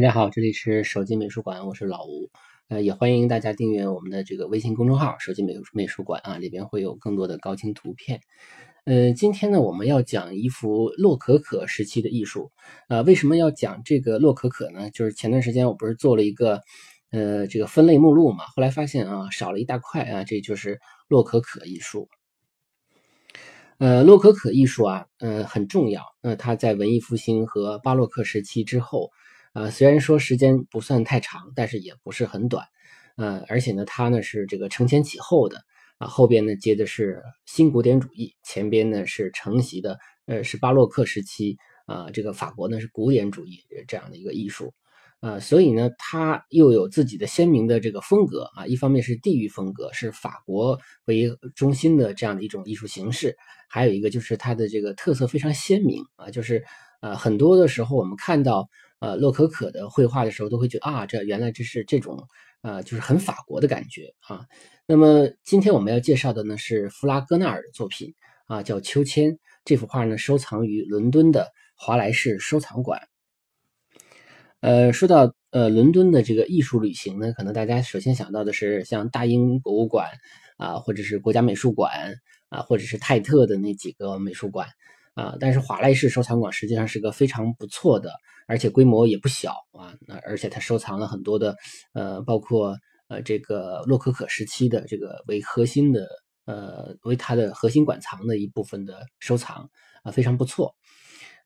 大家好，这里是手机美术馆，我是老吴，呃，也欢迎大家订阅我们的这个微信公众号“手机美美术馆”啊，里边会有更多的高清图片。呃，今天呢，我们要讲一幅洛可可时期的艺术。呃，为什么要讲这个洛可可呢？就是前段时间我不是做了一个呃这个分类目录嘛，后来发现啊少了一大块啊，这就是洛可可艺术。呃，洛可可艺术啊，呃很重要。呃，它在文艺复兴和巴洛克时期之后。呃，虽然说时间不算太长，但是也不是很短，呃，而且呢，它呢是这个承前启后的啊，后边呢接的是新古典主义，前边呢是承袭的，呃，是巴洛克时期啊，这个法国呢是古典主义这样的一个艺术，呃，所以呢，它又有自己的鲜明的这个风格啊，一方面是地域风格，是法国为中心的这样的一种艺术形式，还有一个就是它的这个特色非常鲜明啊，就是呃，很多的时候我们看到。呃，洛可可的绘画的时候，都会觉得啊，这原来这是这种，呃，就是很法国的感觉啊。那么今天我们要介绍的呢是弗拉戈纳尔的作品啊，叫《秋千》。这幅画呢收藏于伦敦的华莱士收藏馆。呃，说到呃伦敦的这个艺术旅行呢，可能大家首先想到的是像大英博物馆啊，或者是国家美术馆啊，或者是泰特的那几个美术馆。啊，但是华莱士收藏馆实际上是个非常不错的，而且规模也不小啊。那而且它收藏了很多的，呃，包括呃这个洛可可时期的这个为核心的，呃为它的核心馆藏的一部分的收藏啊，非常不错。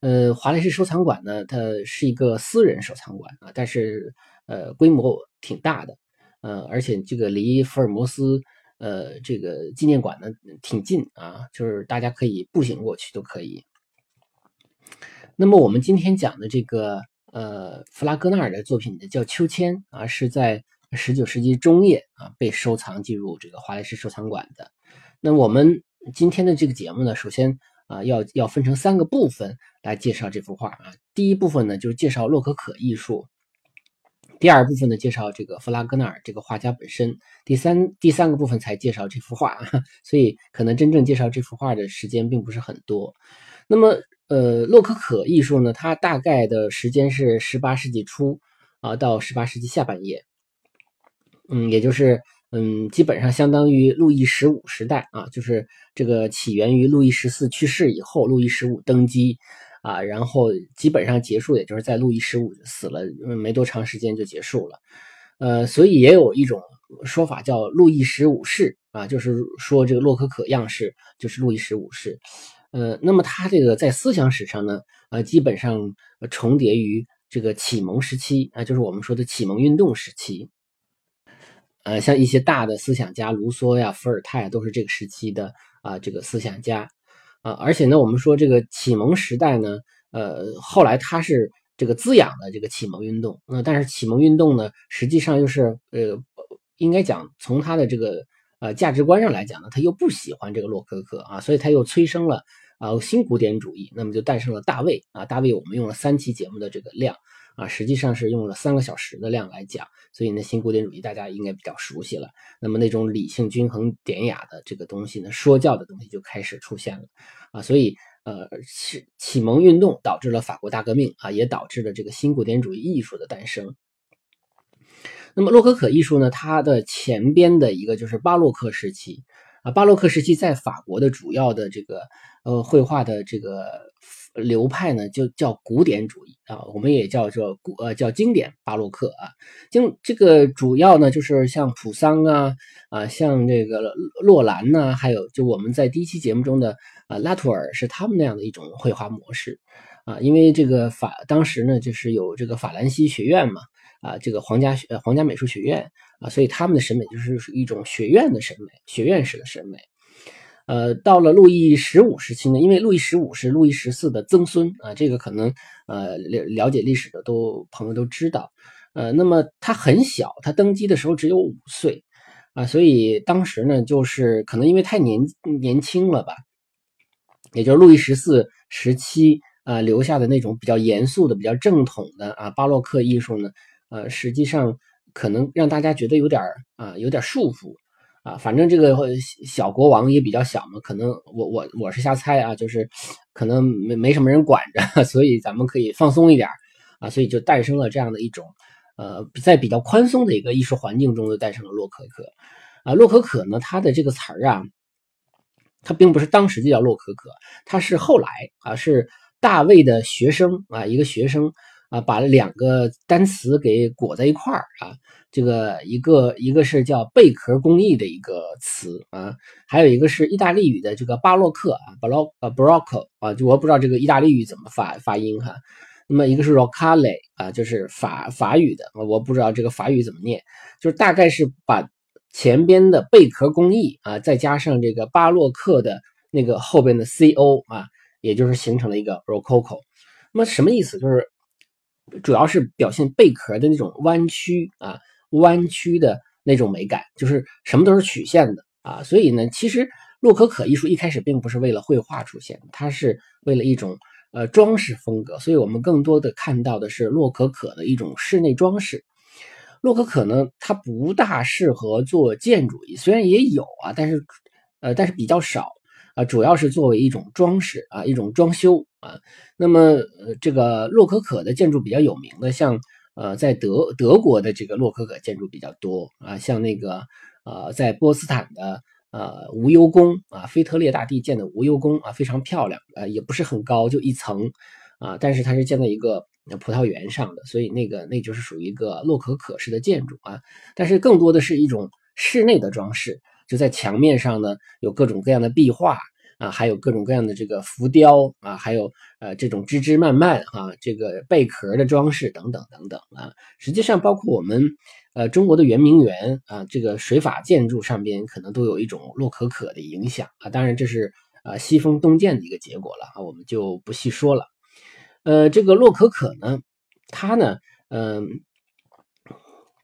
呃，华莱士收藏馆呢，它是一个私人收藏馆啊，但是呃规模挺大的，呃，而且这个离福尔摩斯。呃，这个纪念馆呢挺近啊，就是大家可以步行过去都可以。那么我们今天讲的这个呃弗拉戈纳尔的作品呢，叫《秋千》啊，是在十九世纪中叶啊被收藏进入这个华莱士收藏馆的。那我们今天的这个节目呢，首先啊要要分成三个部分来介绍这幅画啊。第一部分呢就是介绍洛可可艺术。第二部分呢，介绍这个弗拉戈纳尔这个画家本身。第三第三个部分才介绍这幅画，所以可能真正介绍这幅画的时间并不是很多。那么，呃，洛可可艺术呢，它大概的时间是十八世纪初啊到十八世纪下半叶，嗯，也就是嗯，基本上相当于路易十五时代啊，就是这个起源于路易十四去世以后，路易十五登基。啊，然后基本上结束，也就是在路易十五死了没多长时间就结束了，呃，所以也有一种说法叫路易十五世啊，就是说这个洛可可样式就是路易十五世，呃，那么他这个在思想史上呢，呃，基本上重叠于这个启蒙时期啊，就是我们说的启蒙运动时期，呃，像一些大的思想家卢梭呀、伏尔泰都是这个时期的啊，这个思想家。啊，而且呢，我们说这个启蒙时代呢，呃，后来它是这个滋养了这个启蒙运动，那但是启蒙运动呢，实际上又是呃，应该讲从它的这个呃价值观上来讲呢，他又不喜欢这个洛可可啊，所以他又催生了啊新古典主义，那么就诞生了大卫啊，大卫我们用了三期节目的这个量。啊，实际上是用了三个小时的量来讲，所以呢，新古典主义大家应该比较熟悉了。那么那种理性、均衡、典雅的这个东西呢，说教的东西就开始出现了。啊，所以呃，启启蒙运动导致了法国大革命啊，也导致了这个新古典主义艺术的诞生。那么洛可可艺术呢，它的前边的一个就是巴洛克时期啊，巴洛克时期在法国的主要的这个呃绘画的这个流派呢，就叫古典主义啊，我们也叫做古呃叫经典巴洛克啊。经这个主要呢，就是像普桑啊啊，像这个洛兰呐，还有就我们在第一期节目中的啊拉图尔是他们那样的一种绘画模式啊，因为这个法当时呢就是有这个法兰西学院嘛。啊，这个皇家学皇家美术学院啊，所以他们的审美就是一种学院的审美，学院式的审美。呃，到了路易十五时期呢，因为路易十五是路易十四的曾孙啊，这个可能呃了了解历史的都朋友都知道。呃，那么他很小，他登基的时候只有五岁啊，所以当时呢，就是可能因为太年年轻了吧，也就是路易十四时期啊留下的那种比较严肃的、比较正统的啊巴洛克艺术呢。呃，实际上可能让大家觉得有点啊，有点束缚啊。反正这个小国王也比较小嘛，可能我我我是瞎猜啊，就是可能没没什么人管着，所以咱们可以放松一点啊。所以就诞生了这样的一种呃，在比较宽松的一个艺术环境中，就诞生了洛可可啊。洛可可呢，它的这个词儿啊，它并不是当时就叫洛可可，它是后来啊，是大卫的学生啊，一个学生。啊，把两个单词给裹在一块儿啊，这个一个一个是叫贝壳工艺的一个词啊，还有一个是意大利语的这个巴洛克啊，巴洛呃 b r o c c o 啊，就我不知道这个意大利语怎么发发音哈。那么一个是 roccale 啊，就是法法语的，我不知道这个法语怎么念，就是大概是把前边的贝壳工艺啊，再加上这个巴洛克的那个后边的 co 啊，也就是形成了一个 rococo。那么什么意思？就是。主要是表现贝壳的那种弯曲啊，弯曲的那种美感，就是什么都是曲线的啊。所以呢，其实洛可可艺术一开始并不是为了绘画出现，它是为了一种呃装饰风格。所以我们更多的看到的是洛可可的一种室内装饰。洛可可呢，它不大适合做建筑，虽然也有啊，但是呃，但是比较少。啊，主要是作为一种装饰啊，一种装修啊。那么，呃，这个洛可可的建筑比较有名的，像呃，在德德国的这个洛可可建筑比较多啊，像那个呃，在波斯坦的呃无忧宫啊，腓特烈大帝建的无忧宫啊，非常漂亮啊，也不是很高，就一层啊，但是它是建在一个葡萄园上的，所以那个那就是属于一个洛可可式的建筑啊。但是更多的是一种室内的装饰。就在墙面上呢，有各种各样的壁画啊，还有各种各样的这个浮雕啊，还有呃这种枝枝蔓蔓啊，这个贝壳的装饰等等等等啊。实际上，包括我们呃中国的圆明园啊，这个水法建筑上边可能都有一种洛可可的影响啊。当然，这是呃西风东渐的一个结果了啊，我们就不细说了。呃，这个洛可可呢，它呢，嗯，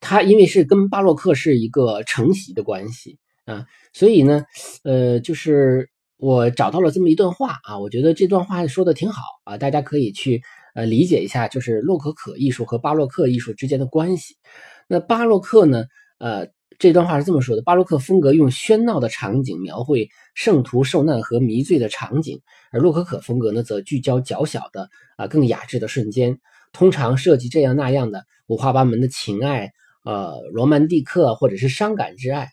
它因为是跟巴洛克是一个承袭的关系。啊，所以呢，呃，就是我找到了这么一段话啊，我觉得这段话说的挺好啊，大家可以去呃理解一下，就是洛可可艺术和巴洛克艺术之间的关系。那巴洛克呢，呃，这段话是这么说的：巴洛克风格用喧闹的场景描绘圣徒受难和迷醉的场景，而洛可可风格呢，则聚焦较小的啊更雅致的瞬间，通常涉及这样那样的五花八门的情爱，呃，罗曼蒂克或者是伤感之爱。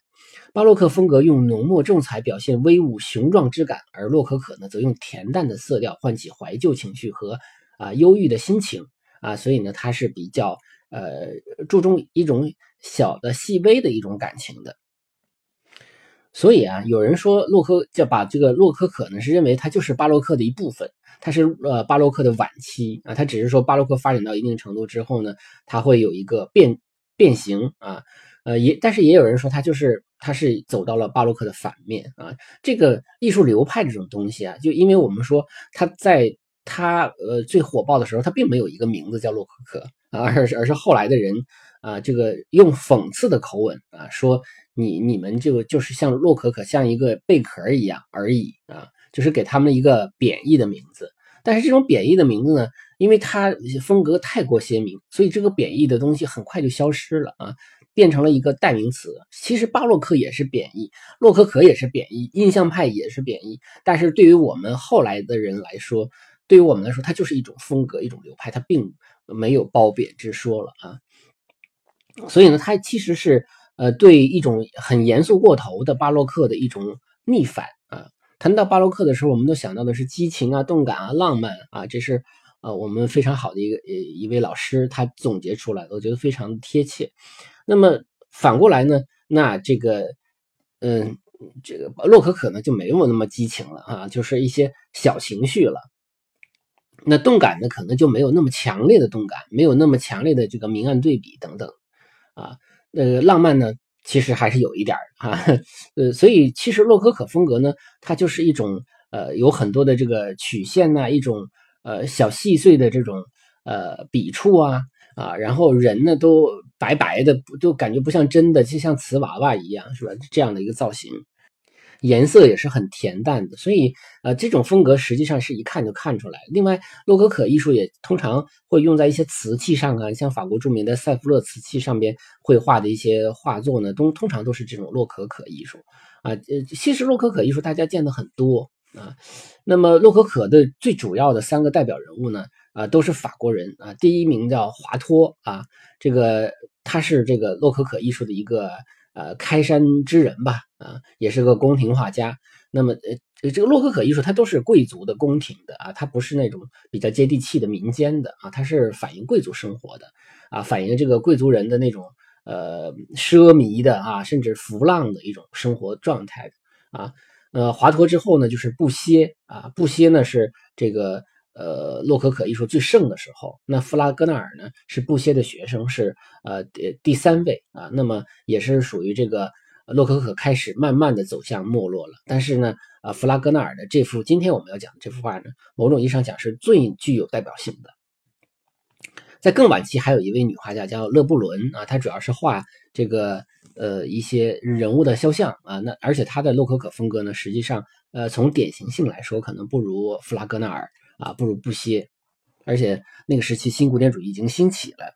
巴洛克风格用浓墨重彩表现威武雄壮之感，而洛可可呢，则用恬淡的色调唤起怀旧情绪和啊忧郁的心情啊，所以呢，它是比较呃注重一种小的细微的一种感情的。所以啊，有人说洛可就把这个洛可可呢，是认为它就是巴洛克的一部分，它是呃巴洛克的晚期啊，它只是说巴洛克发展到一定程度之后呢，它会有一个变变形啊。呃，也但是也有人说他就是他是走到了巴洛克的反面啊。这个艺术流派这种东西啊，就因为我们说他在他呃最火爆的时候，他并没有一个名字叫洛可可啊，而是而是后来的人啊，这个用讽刺的口吻啊说你你们这个就是像洛可可像一个贝壳一样而已啊，就是给他们一个贬义的名字。但是这种贬义的名字呢，因为它风格太过鲜明，所以这个贬义的东西很快就消失了啊。变成了一个代名词。其实巴洛克也是贬义，洛可可也是贬义，印象派也是贬义。但是对于我们后来的人来说，对于我们来说，它就是一种风格，一种流派，它并没有褒贬之说了啊。所以呢，它其实是呃对一种很严肃过头的巴洛克的一种逆反啊。谈到巴洛克的时候，我们都想到的是激情啊、动感啊、浪漫啊，这是呃我们非常好的一个呃一位老师他总结出来的，我觉得非常贴切。那么反过来呢，那这个嗯这个洛可可呢就没有那么激情了啊，就是一些小情绪了。那动感呢，可能就没有那么强烈的动感，没有那么强烈的这个明暗对比等等啊。呃，浪漫呢？其实还是有一点儿啊，呃，所以其实洛可可风格呢，它就是一种呃有很多的这个曲线呐，一种呃小细碎的这种呃笔触啊啊，然后人呢都白白的不，就感觉不像真的，就像瓷娃娃一样，是吧？这样的一个造型。颜色也是很恬淡的，所以呃，这种风格实际上是一看就看出来。另外，洛可可艺术也通常会用在一些瓷器上啊，像法国著名的塞夫勒瓷器上边绘画的一些画作呢，都通常都是这种洛可可艺术啊。呃，其实洛可可艺术大家见的很多啊。那么洛可可的最主要的三个代表人物呢，啊，都是法国人啊。第一名叫华托啊，这个他是这个洛可可艺术的一个。呃，开山之人吧，啊，也是个宫廷画家。那么，呃，这个洛可可艺术它都是贵族的、宫廷的啊，它不是那种比较接地气的民间的啊，它是反映贵族生活的啊，反映这个贵族人的那种呃奢靡的啊，甚至浮浪的一种生活状态啊。呃，华佗之后呢，就是布歇啊，布歇呢是这个。呃，洛可可艺术最盛的时候，那弗拉戈纳尔呢是布歇的学生，是呃第三位啊，那么也是属于这个洛可可开始慢慢的走向没落了。但是呢，呃，弗拉戈纳尔的这幅今天我们要讲的这幅画呢，某种意义上讲是最具有代表性的。在更晚期，还有一位女画家叫勒布伦啊，她主要是画这个呃一些人物的肖像啊，那而且他的洛可可风格呢，实际上呃从典型性来说，可能不如弗拉戈纳尔。啊，不如布歇，而且那个时期新古典主义已经兴起了。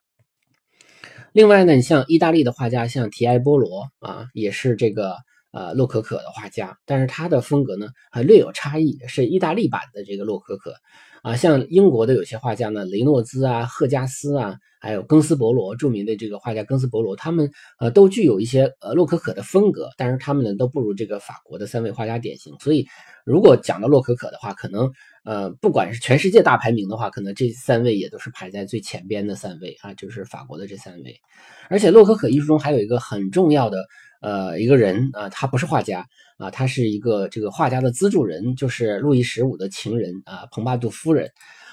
另外呢，你像意大利的画家，像提埃波罗啊，也是这个呃洛可可的画家，但是他的风格呢还略有差异，是意大利版的这个洛可可啊。像英国的有些画家呢，雷诺兹啊、赫加斯啊，还有庚斯伯罗，著名的这个画家庚斯伯罗，他们呃都具有一些呃洛可可的风格，但是他们呢都不如这个法国的三位画家典型。所以如果讲到洛可可的话，可能。呃，不管是全世界大排名的话，可能这三位也都是排在最前边的三位啊，就是法国的这三位。而且洛可可艺术中还有一个很重要的呃一个人啊，他不是画家啊，他是一个这个画家的资助人，就是路易十五的情人啊，蓬巴杜夫人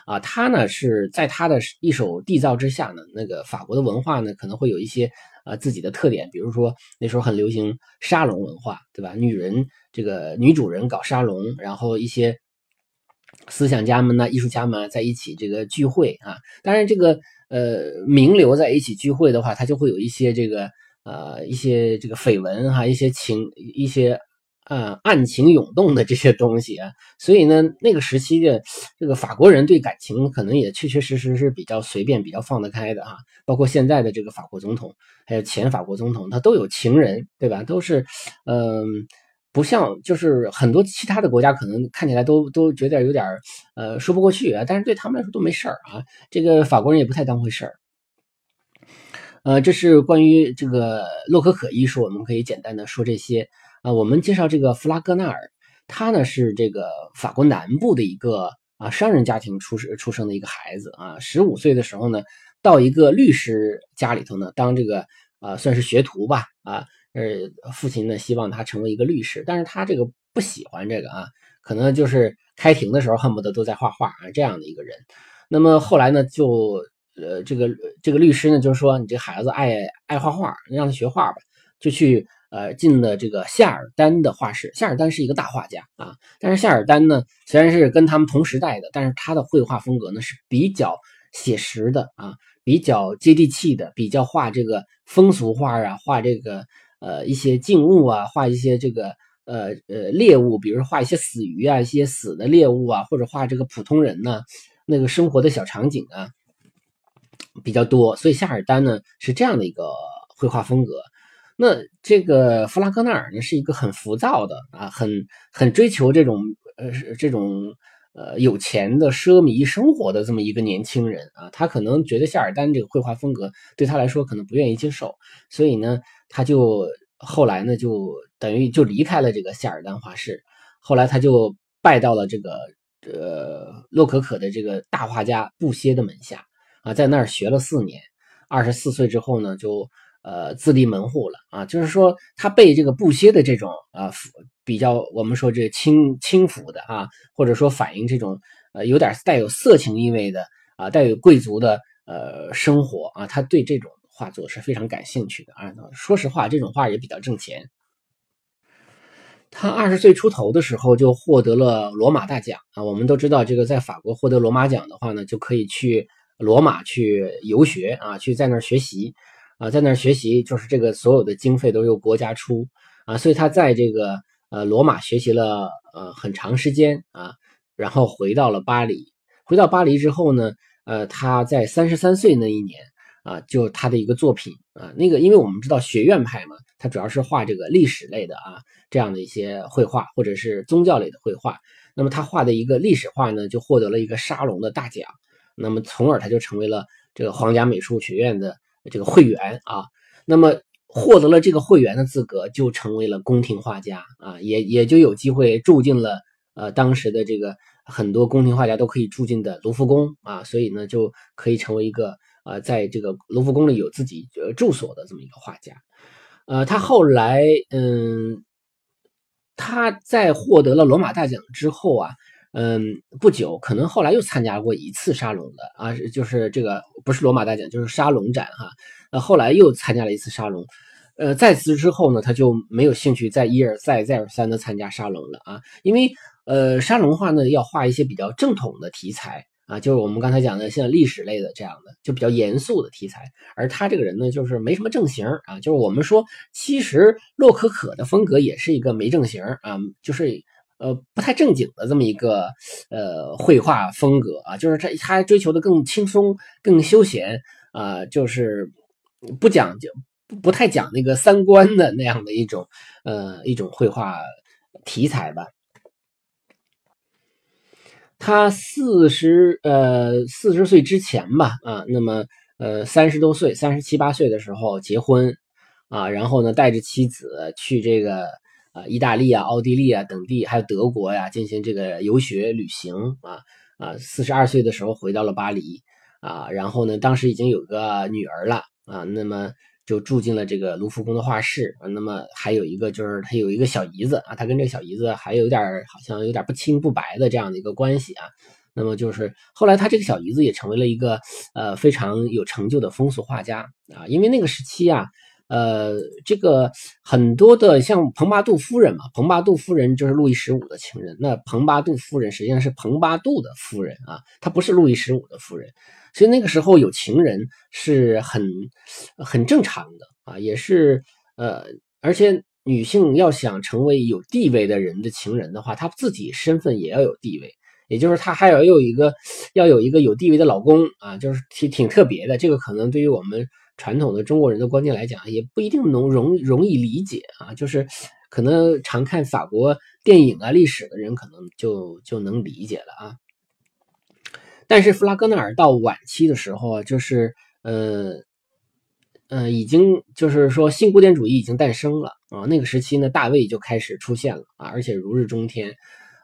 啊。他呢是在他的一手缔造之下呢，那个法国的文化呢可能会有一些呃自己的特点，比如说那时候很流行沙龙文化，对吧？女人这个女主人搞沙龙，然后一些。思想家们呢，艺术家们在一起这个聚会啊，当然这个呃名流在一起聚会的话，他就会有一些这个呃一些这个绯闻哈，一些情一些呃暗情涌动的这些东西啊，所以呢那个时期的这个法国人对感情可能也确确实实是比较随便、比较放得开的啊，包括现在的这个法国总统，还有前法国总统，他都有情人，对吧？都是嗯。不像，就是很多其他的国家可能看起来都都觉得有点呃说不过去啊，但是对他们来说都没事儿啊。这个法国人也不太当回事儿。呃，这是关于这个洛可可艺术，我们可以简单的说这些啊。我们介绍这个弗拉戈纳尔，他呢是这个法国南部的一个啊商人家庭出生出生的一个孩子啊。十五岁的时候呢，到一个律师家里头呢当这个啊算是学徒吧啊。呃，父亲呢希望他成为一个律师，但是他这个不喜欢这个啊，可能就是开庭的时候恨不得都在画画啊这样的一个人。那么后来呢，就呃这个这个律师呢就是说，你这孩子爱爱画画，让他学画吧，就去呃进了这个夏尔丹的画室。夏尔丹是一个大画家啊，但是夏尔丹呢虽然是跟他们同时代的，但是他的绘画风格呢是比较写实的啊，比较接地气的，比较画这个风俗画啊，画这个。呃，一些静物啊，画一些这个呃呃猎物，比如画一些死鱼啊，一些死的猎物啊，或者画这个普通人呢，那个生活的小场景啊，比较多。所以夏尔丹呢是这样的一个绘画风格。那这个弗拉戈纳尔呢是一个很浮躁的啊，很很追求这种呃这种呃有钱的奢靡生活的这么一个年轻人啊，他可能觉得夏尔丹这个绘画风格对他来说可能不愿意接受，所以呢。他就后来呢，就等于就离开了这个夏尔丹画室，后来他就拜到了这个呃洛可可的这个大画家布歇的门下啊，在那儿学了四年。二十四岁之后呢，就呃自立门户了啊，就是说他被这个布歇的这种啊比较我们说这轻轻浮的啊，或者说反映这种呃有点带有色情意味的啊，带有贵族的呃生活啊，他对这种。画作是非常感兴趣的啊！说实话，这种画也比较挣钱。他二十岁出头的时候就获得了罗马大奖啊！我们都知道，这个在法国获得罗马奖的话呢，就可以去罗马去游学啊，去在那儿学习啊，在那儿学习就是这个所有的经费都由国家出啊，所以他在这个呃罗马学习了呃很长时间啊，然后回到了巴黎。回到巴黎之后呢，呃，他在三十三岁那一年。啊，就他的一个作品啊，那个，因为我们知道学院派嘛，他主要是画这个历史类的啊，这样的一些绘画或者是宗教类的绘画。那么他画的一个历史画呢，就获得了一个沙龙的大奖。那么从而他就成为了这个皇家美术学院的这个会员啊。那么获得了这个会员的资格，就成为了宫廷画家啊，也也就有机会住进了呃当时的这个很多宫廷画家都可以住进的卢浮宫啊，所以呢就可以成为一个。呃，在这个卢浮宫里有自己呃住所的这么一个画家，呃，他后来嗯，他在获得了罗马大奖之后啊，嗯，不久可能后来又参加过一次沙龙的啊，就是这个不是罗马大奖，就是沙龙展哈，呃，后来又参加了一次沙龙，呃，在此之后呢，他就没有兴趣再一而再再而三的参加沙龙了啊，因为呃，沙龙画呢要画一些比较正统的题材。啊，就是我们刚才讲的像历史类的这样的，就比较严肃的题材。而他这个人呢，就是没什么正形啊。就是我们说，其实洛可可的风格也是一个没正形啊，就是呃不太正经的这么一个呃绘画风格啊。就是他他追求的更轻松、更休闲啊，就是不讲究、不太讲那个三观的那样的一种呃一种绘画题材吧。他四十呃四十岁之前吧啊，那么呃三十多岁三十七八岁的时候结婚啊，然后呢带着妻子去这个啊意大利啊、奥地利啊等地，还有德国呀进行这个游学旅行啊啊四十二岁的时候回到了巴黎啊，然后呢当时已经有个女儿了啊，那么。就住进了这个卢浮宫的画室啊，那么还有一个就是他有一个小姨子啊，他跟这个小姨子还有点好像有点不清不白的这样的一个关系啊。那么就是后来他这个小姨子也成为了一个呃非常有成就的风俗画家啊，因为那个时期啊，呃，这个很多的像蓬巴杜夫人嘛，蓬巴杜夫人就是路易十五的情人，那蓬巴杜夫人实际上是蓬巴杜的夫人啊，她不是路易十五的夫人。所以那个时候有情人是很很正常的啊，也是呃，而且女性要想成为有地位的人的情人的话，她自己身份也要有地位，也就是她还要有一个要有一个有地位的老公啊，就是挺挺特别的。这个可能对于我们传统的中国人的观念来讲，也不一定能容容易理解啊，就是可能常看法国电影啊、历史的人可能就就能理解了啊。但是弗拉戈纳尔到晚期的时候啊，就是呃呃，已经就是说新古典主义已经诞生了啊。那个时期呢，大卫就开始出现了啊，而且如日中天。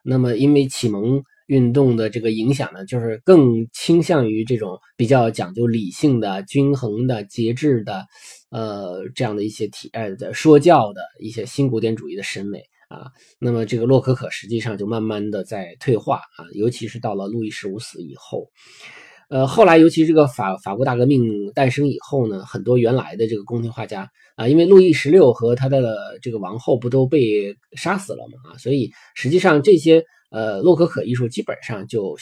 那么因为启蒙运动的这个影响呢，就是更倾向于这种比较讲究理性的、均衡的、节制的，呃，这样的一些体呃说教的一些新古典主义的审美。啊，那么这个洛可可实际上就慢慢的在退化啊，尤其是到了路易十五死以后，呃，后来尤其这个法法国大革命诞生以后呢，很多原来的这个宫廷画家啊，因为路易十六和他的这个王后不都被杀死了嘛啊，所以实际上这些呃洛可可艺术基本上就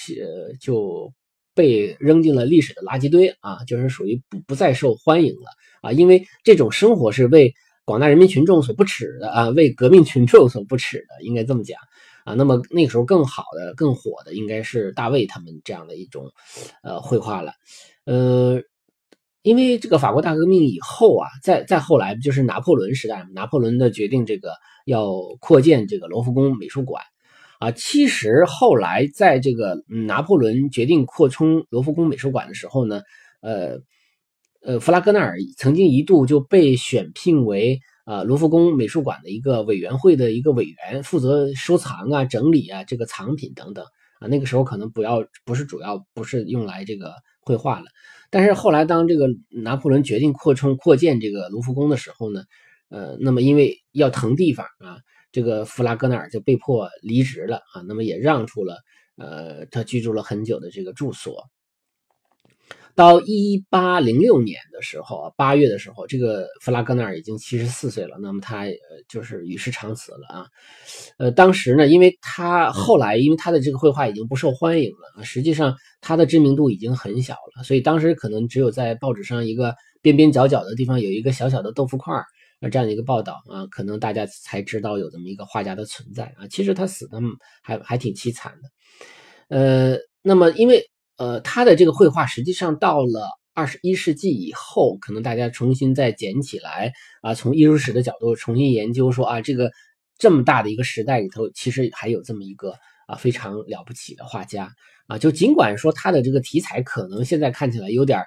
就被扔进了历史的垃圾堆啊，就是属于不不再受欢迎了啊，因为这种生活是为。广大人民群众所不耻的啊，为革命群众所不耻的，应该这么讲啊。那么那个时候更好的、更火的，应该是大卫他们这样的一种呃绘画了。呃，因为这个法国大革命以后啊，再再后来就是拿破仑时代，拿破仑的决定这个要扩建这个罗浮宫美术馆啊。其实后来在这个拿破仑决定扩充罗浮宫美术馆的时候呢，呃。呃，弗拉戈纳尔曾经一度就被选聘为啊罗浮宫美术馆的一个委员会的一个委员，负责收藏啊、整理啊这个藏品等等啊。那个时候可能不要不是主要不是用来这个绘画了，但是后来当这个拿破仑决定扩充扩建这个卢浮宫的时候呢，呃，那么因为要腾地方啊，这个弗拉戈纳尔就被迫离职了啊，那么也让出了呃他居住了很久的这个住所。到一八零六年的时候啊，八月的时候，这个弗拉戈纳尔已经七十四岁了。那么他呃就是与世长辞了啊。呃，当时呢，因为他后来因为他的这个绘画已经不受欢迎了，实际上他的知名度已经很小了，所以当时可能只有在报纸上一个边边角角的地方有一个小小的豆腐块儿这样的一个报道啊，可能大家才知道有这么一个画家的存在啊。其实他死的还还挺凄惨的。呃，那么因为。呃，他的这个绘画实际上到了二十一世纪以后，可能大家重新再捡起来啊，从艺术史的角度重新研究，说啊，这个这么大的一个时代里头，其实还有这么一个啊非常了不起的画家啊。就尽管说他的这个题材可能现在看起来有点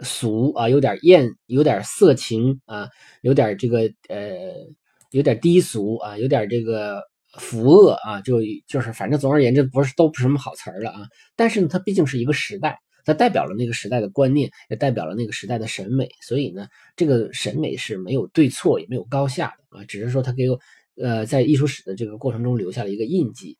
俗啊，有点艳，有点色情啊，有点这个呃，有点低俗啊，有点这个。福恶啊，就就是反正总而言之，不是都不是什么好词儿了啊。但是呢，它毕竟是一个时代，它代表了那个时代的观念，也代表了那个时代的审美。所以呢，这个审美是没有对错，也没有高下的啊，只是说它给我呃在艺术史的这个过程中留下了一个印记。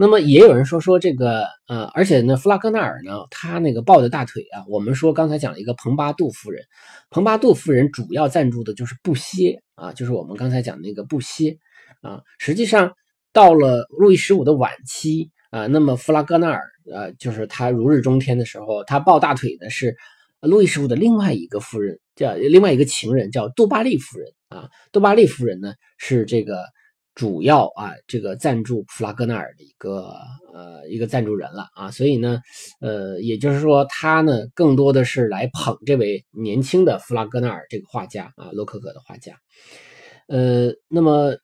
那么也有人说说这个呃，而且呢，弗拉戈纳尔呢，他那个抱的大腿啊，我们说刚才讲了一个蓬巴杜夫人，蓬巴杜夫人主要赞助的就是布歇啊，就是我们刚才讲那个布歇。啊，实际上到了路易十五的晚期啊，那么弗拉戈纳尔呃，就是他如日中天的时候，他抱大腿的是路易十五的另外一个夫人，叫另外一个情人，叫杜巴利夫人啊。杜巴利夫人呢是这个主要啊这个赞助弗拉戈纳尔的一个呃一个赞助人了啊，所以呢，呃，也就是说他呢更多的是来捧这位年轻的弗拉戈纳尔这个画家啊，洛可可的画家，呃，那么。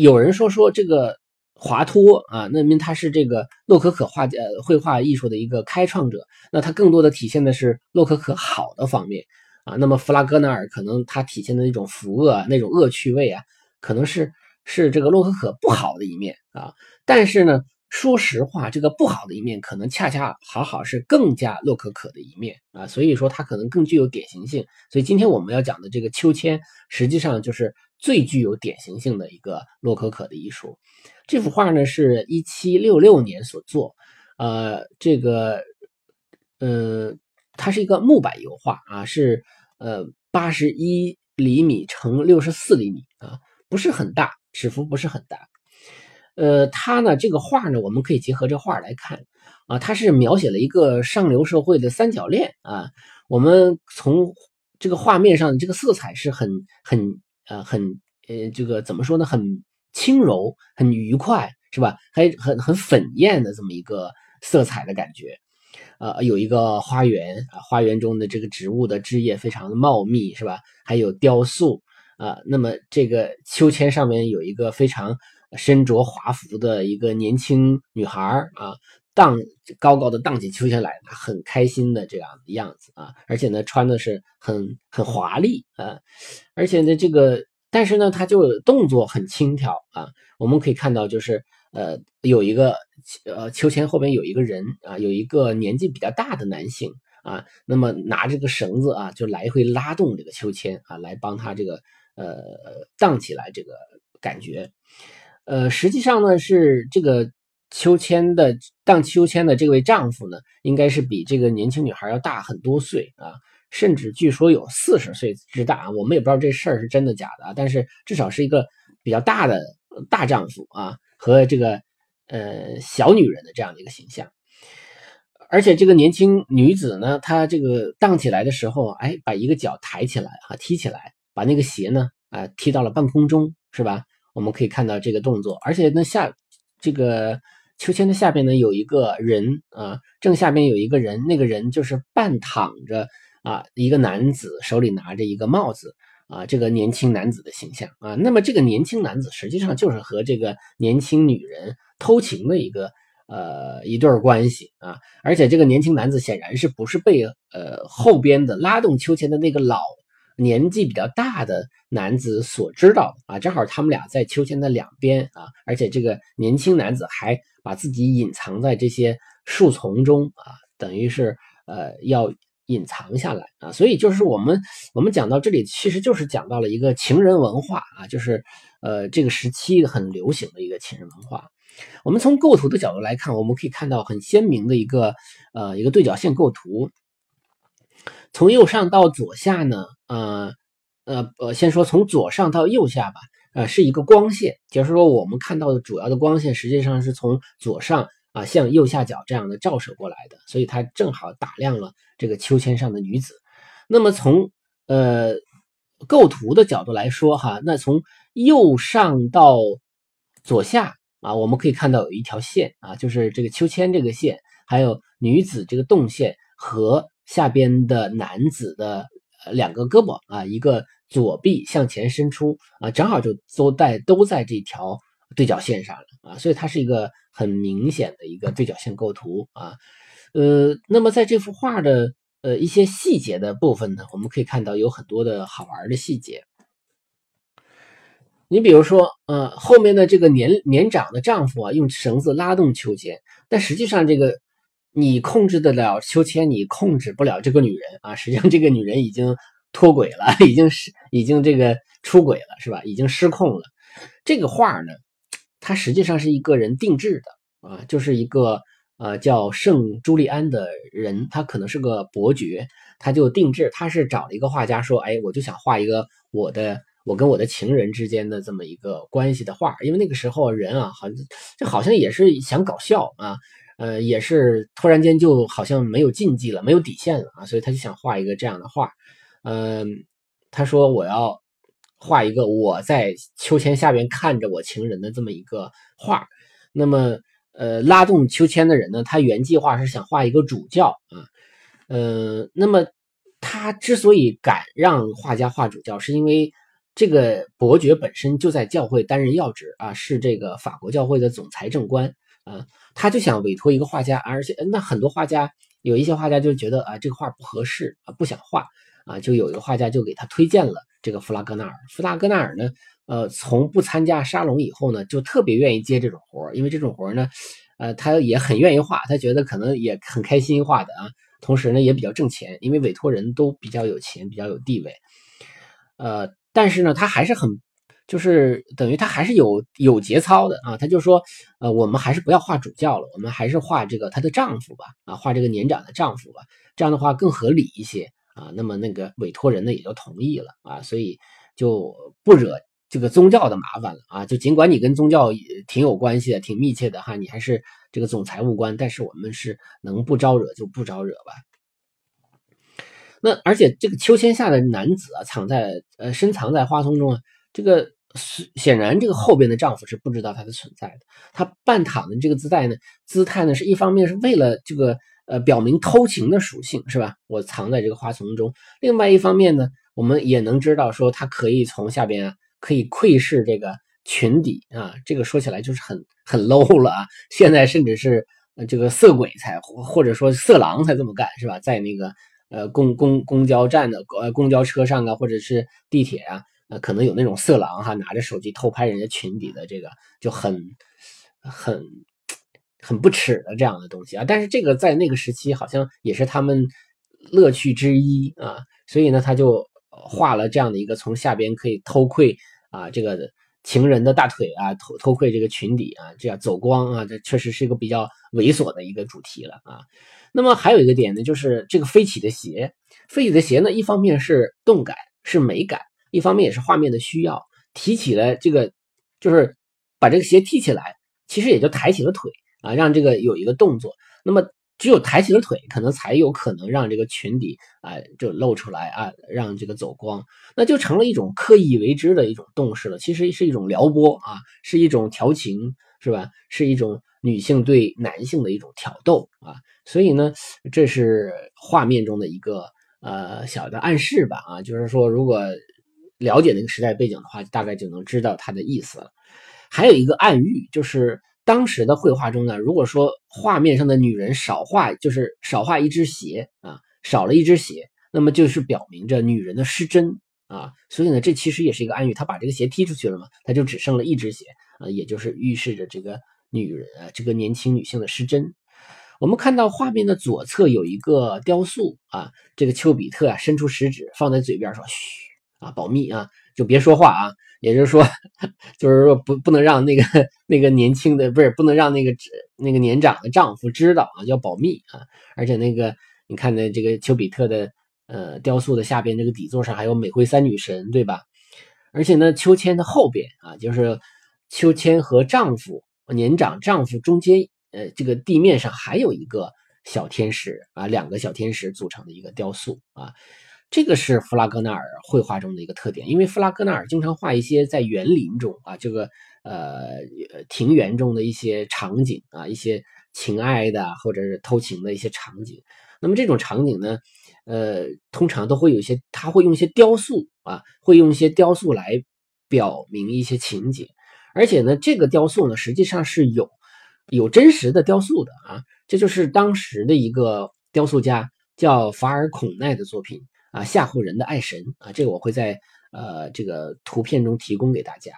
有人说说这个华托啊，那么他是这个洛可可画家绘画艺术的一个开创者，那他更多的体现的是洛可可好的方面啊。那么弗拉戈纳尔可能他体现的那种福恶、那种恶趣味啊，可能是是这个洛可可不好的一面啊。但是呢。说实话，这个不好的一面可能恰恰好好是更加洛可可的一面啊，所以说它可能更具有典型性。所以今天我们要讲的这个秋千，实际上就是最具有典型性的一个洛可可的艺术。这幅画呢是一七六六年所作，呃，这个呃，它是一个木板油画啊，是呃八十一厘米乘六十四厘米啊，不是很大，尺幅不是很大。呃，他呢，这个画呢，我们可以结合这画来看啊，他是描写了一个上流社会的三角恋啊。我们从这个画面上这个色彩是很很呃很呃这个怎么说呢？很轻柔，很愉快，是吧？还很很粉艳的这么一个色彩的感觉。呃，有一个花园啊，花园中的这个植物的枝叶非常的茂密，是吧？还有雕塑啊。那么这个秋千上面有一个非常。身着华服的一个年轻女孩啊，荡高高的荡起秋千来，很开心的这样的样子啊，而且呢，穿的是很很华丽啊，而且呢，这个但是呢，他就动作很轻佻啊，我们可以看到就是呃，有一个呃秋千后边有一个人啊，有一个年纪比较大的男性啊，那么拿这个绳子啊，就来回拉动这个秋千啊，来帮他这个呃荡起来这个感觉。呃，实际上呢，是这个秋千的荡秋千的这位丈夫呢，应该是比这个年轻女孩要大很多岁啊，甚至据说有四十岁之大。我们也不知道这事儿是真的假的啊，但是至少是一个比较大的大丈夫啊，和这个呃小女人的这样的一个形象。而且这个年轻女子呢，她这个荡起来的时候，哎，把一个脚抬起来啊，踢起来，把那个鞋呢啊踢到了半空中，是吧？我们可以看到这个动作，而且呢下这个秋千的下边呢有一个人啊，正下边有一个人，那个人就是半躺着啊，一个男子手里拿着一个帽子啊，这个年轻男子的形象啊。那么这个年轻男子实际上就是和这个年轻女人偷情的一个呃一对关系啊，而且这个年轻男子显然是不是被呃后边的拉动秋千的那个老年纪比较大的男子所知道啊，正好他们俩在秋千的两边啊，而且这个年轻男子还把自己隐藏在这些树丛中啊，等于是呃要隐藏下来啊，所以就是我们我们讲到这里，其实就是讲到了一个情人文化啊，就是呃这个时期很流行的一个情人文化。我们从构图的角度来看，我们可以看到很鲜明的一个呃一个对角线构图。从右上到左下呢，呃呃呃，先说从左上到右下吧，呃，是一个光线，就是说我们看到的主要的光线实际上是从左上啊向右下角这样的照射过来的，所以它正好打亮了这个秋千上的女子。那么从呃构图的角度来说哈，那从右上到左下啊，我们可以看到有一条线啊，就是这个秋千这个线，还有女子这个动线和。下边的男子的两个胳膊啊，一个左臂向前伸出啊，正好就都在都在这条对角线上了啊，所以它是一个很明显的一个对角线构图啊。呃，那么在这幅画的呃一些细节的部分呢，我们可以看到有很多的好玩的细节。你比如说，呃，后面的这个年年长的丈夫啊，用绳子拉动秋千，但实际上这个。你控制得了秋千，你控制不了这个女人啊！实际上，这个女人已经脱轨了，已经是已经这个出轨了，是吧？已经失控了。这个画呢，它实际上是一个人定制的啊，就是一个呃叫圣朱利安的人，他可能是个伯爵，他就定制，他是找了一个画家说，哎，我就想画一个我的我跟我的情人之间的这么一个关系的画，因为那个时候人啊，好像这好像也是想搞笑啊。呃，也是突然间就好像没有禁忌了，没有底线了啊，所以他就想画一个这样的画。嗯，他说我要画一个我在秋千下边看着我情人的这么一个画。那么，呃，拉动秋千的人呢，他原计划是想画一个主教啊。呃，那么他之所以敢让画家画主教，是因为这个伯爵本身就在教会担任要职啊，是这个法国教会的总财政官。啊，他就想委托一个画家，而且那很多画家有一些画家就觉得啊，这个画不合适啊，不想画啊，就有一个画家就给他推荐了这个弗拉戈纳尔。弗拉戈纳尔呢，呃，从不参加沙龙以后呢，就特别愿意接这种活因为这种活呢，呃，他也很愿意画，他觉得可能也很开心画的啊，同时呢也比较挣钱，因为委托人都比较有钱，比较有地位，呃，但是呢，他还是很。就是等于他还是有有节操的啊，他就说，呃，我们还是不要画主教了，我们还是画这个她的丈夫吧，啊，画这个年长的丈夫吧，这样的话更合理一些啊。那么那个委托人呢也就同意了啊，所以就不惹这个宗教的麻烦了啊。就尽管你跟宗教挺有关系的，挺密切的哈，你还是这个总财务官，但是我们是能不招惹就不招惹吧。那而且这个秋千下的男子啊，藏在呃深藏在花丛中啊，这个。显然，这个后边的丈夫是不知道他的存在的。他半躺的这个姿态呢，姿态呢，是一方面是为了这个呃表明偷情的属性，是吧？我藏在这个花丛中。另外一方面呢，我们也能知道说，他可以从下边啊，可以窥视这个裙底啊。这个说起来就是很很 low 了啊。现在甚至是这个色鬼才或者说色狼才这么干，是吧？在那个呃公公公交站的呃公交车上啊，或者是地铁啊。呃，可能有那种色狼哈，拿着手机偷拍人家裙底的这个就很很很不耻的这样的东西啊。但是这个在那个时期好像也是他们乐趣之一啊，所以呢，他就画了这样的一个从下边可以偷窥啊这个情人的大腿啊，偷偷窥这个裙底啊，这样走光啊，这确实是一个比较猥琐的一个主题了啊。那么还有一个点呢，就是这个飞起的鞋，飞起的鞋呢，一方面是动感，是美感。一方面也是画面的需要，提起了这个，就是把这个鞋提起来，其实也就抬起了腿啊，让这个有一个动作。那么只有抬起了腿，可能才有可能让这个裙底啊就露出来啊，让这个走光，那就成了一种刻意为之的一种动势了。其实是一种撩拨啊，是一种调情，是吧？是一种女性对男性的一种挑逗啊。所以呢，这是画面中的一个呃小的暗示吧啊，就是说如果。了解那个时代背景的话，大概就能知道它的意思了。还有一个暗喻，就是当时的绘画中呢，如果说画面上的女人少画，就是少画一只鞋啊，少了一只鞋，那么就是表明着女人的失真啊，所以呢，这其实也是一个暗喻，他把这个鞋踢出去了嘛，他就只剩了一只鞋啊，也就是预示着这个女人啊，这个年轻女性的失真。我们看到画面的左侧有一个雕塑啊，这个丘比特啊伸出食指放在嘴边说：“嘘啊，保密啊，就别说话啊。”也就是说，就是说不不能让那个那个年轻的不是不能让那个那个年长的丈夫知道啊，要保密啊。而且那个你看的这个丘比特的呃雕塑的下边这个底座上还有美惠三女神，对吧？而且呢，秋千的后边啊，就是秋千和丈夫年长丈夫中间。呃，这个地面上还有一个小天使啊，两个小天使组成的一个雕塑啊，这个是弗拉戈纳尔绘画中的一个特点，因为弗拉戈纳尔经常画一些在园林中啊，这个呃庭园中的一些场景啊，一些情爱的或者是偷情的一些场景。那么这种场景呢，呃，通常都会有一些，他会用一些雕塑啊，会用一些雕塑来表明一些情节，而且呢，这个雕塑呢，实际上是有。有真实的雕塑的啊，这就是当时的一个雕塑家叫法尔孔奈的作品啊，吓唬人的爱神啊，这个我会在呃这个图片中提供给大家。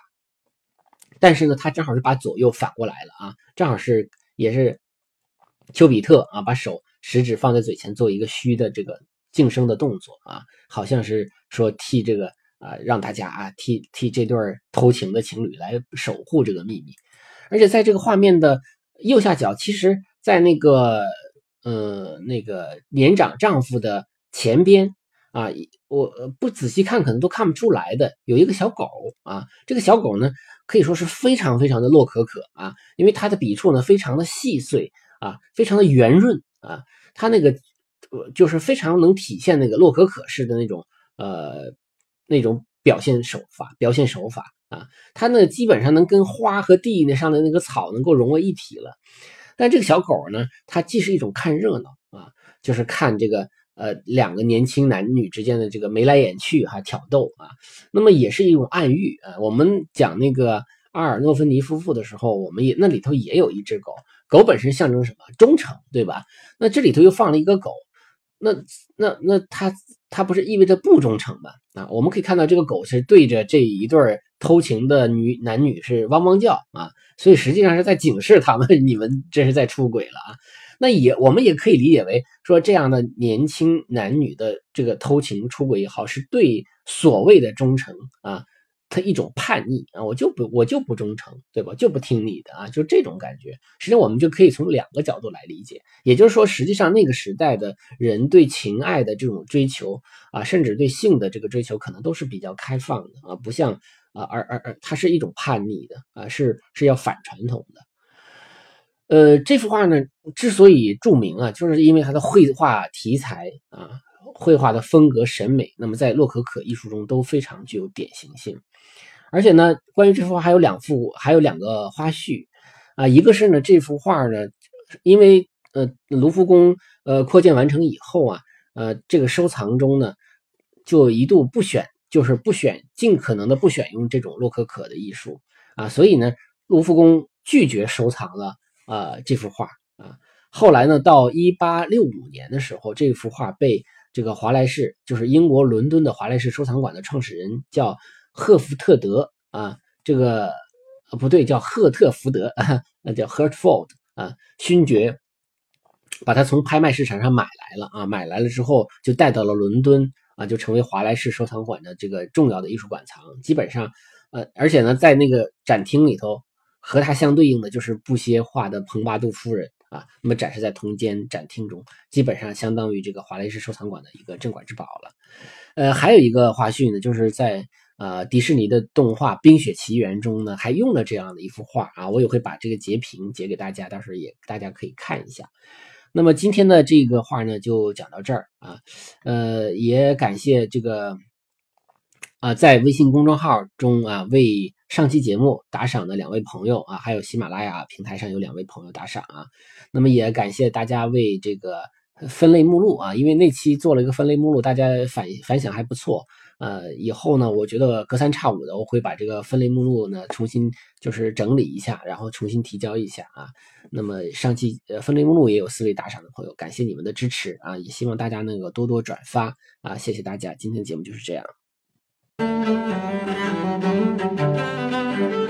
但是呢，他正好是把左右反过来了啊，正好是也是丘比特啊，把手食指放在嘴前做一个虚的这个静声的动作啊，好像是说替这个啊让大家啊替替这对偷情的情侣来守护这个秘密，而且在这个画面的。右下角，其实，在那个，呃，那个年长丈夫的前边啊，我不仔细看，可能都看不出来的，有一个小狗啊。这个小狗呢，可以说是非常非常的洛可可啊，因为它的笔触呢，非常的细碎啊，非常的圆润啊，它那个，就是非常能体现那个洛可可式的那种，呃，那种表现手法，表现手法。啊，它呢基本上能跟花和地那上的那个草能够融为一体了。但这个小狗呢，它既是一种看热闹啊，就是看这个呃两个年轻男女之间的这个眉来眼去哈挑逗啊，那么也是一种暗喻啊。我们讲那个阿尔诺芬尼夫妇的时候，我们也那里头也有一只狗狗本身象征什么忠诚，对吧？那这里头又放了一个狗，那那那它它不是意味着不忠诚吗？啊，我们可以看到这个狗是对着这一对。偷情的女男女是汪汪叫啊，所以实际上是在警示他们，你们这是在出轨了啊。那也我们也可以理解为说，这样的年轻男女的这个偷情出轨也好，是对所谓的忠诚啊，他一种叛逆啊，我就不我就不忠诚，对吧？就不听你的啊，就这种感觉。实际上我们就可以从两个角度来理解，也就是说，实际上那个时代的人对情爱的这种追求啊，甚至对性的这个追求，可能都是比较开放的啊，不像。啊，而而而，它是一种叛逆的啊，是是要反传统的。呃，这幅画呢，之所以著名啊，就是因为它的绘画题材啊，绘画的风格审美，那么在洛可可艺术中都非常具有典型性。而且呢，关于这幅画还有两幅，还有两个花絮啊，一个是呢，这幅画呢，因为呃，卢浮宫呃扩建完成以后啊，呃，这个收藏中呢，就一度不选。就是不选，尽可能的不选用这种洛可可的艺术啊，所以呢，卢浮宫拒绝收藏了啊这幅画啊。后来呢，到一八六五年的时候，这幅画被这个华莱士，就是英国伦敦的华莱士收藏馆的创始人叫赫福特德啊，这个不对，叫赫特福德，那叫 Hertford 啊，勋爵，把它从拍卖市场上买来了啊，买来了之后就带到了伦敦。啊，就成为华莱士收藏馆的这个重要的艺术馆藏。基本上，呃，而且呢，在那个展厅里头，和它相对应的就是布歇画的蓬巴杜夫人啊。那么展示在同间展厅中，基本上相当于这个华莱士收藏馆的一个镇馆之宝了。呃，还有一个花絮呢，就是在呃迪士尼的动画《冰雪奇缘》中呢，还用了这样的一幅画啊。我也会把这个截屏截给大家，到时候也大家可以看一下。那么今天的这个画呢，就讲到这儿啊，呃，也感谢这个啊，在微信公众号中啊为上期节目打赏的两位朋友啊，还有喜马拉雅平台上有两位朋友打赏啊，那么也感谢大家为这个分类目录啊，因为那期做了一个分类目录，大家反反响还不错。呃，以后呢，我觉得隔三差五的，我会把这个分类目录呢重新就是整理一下，然后重新提交一下啊。那么上期呃分类目录也有四位打赏的朋友，感谢你们的支持啊，也希望大家能够多多转发啊，谢谢大家，今天节目就是这样。Thank you.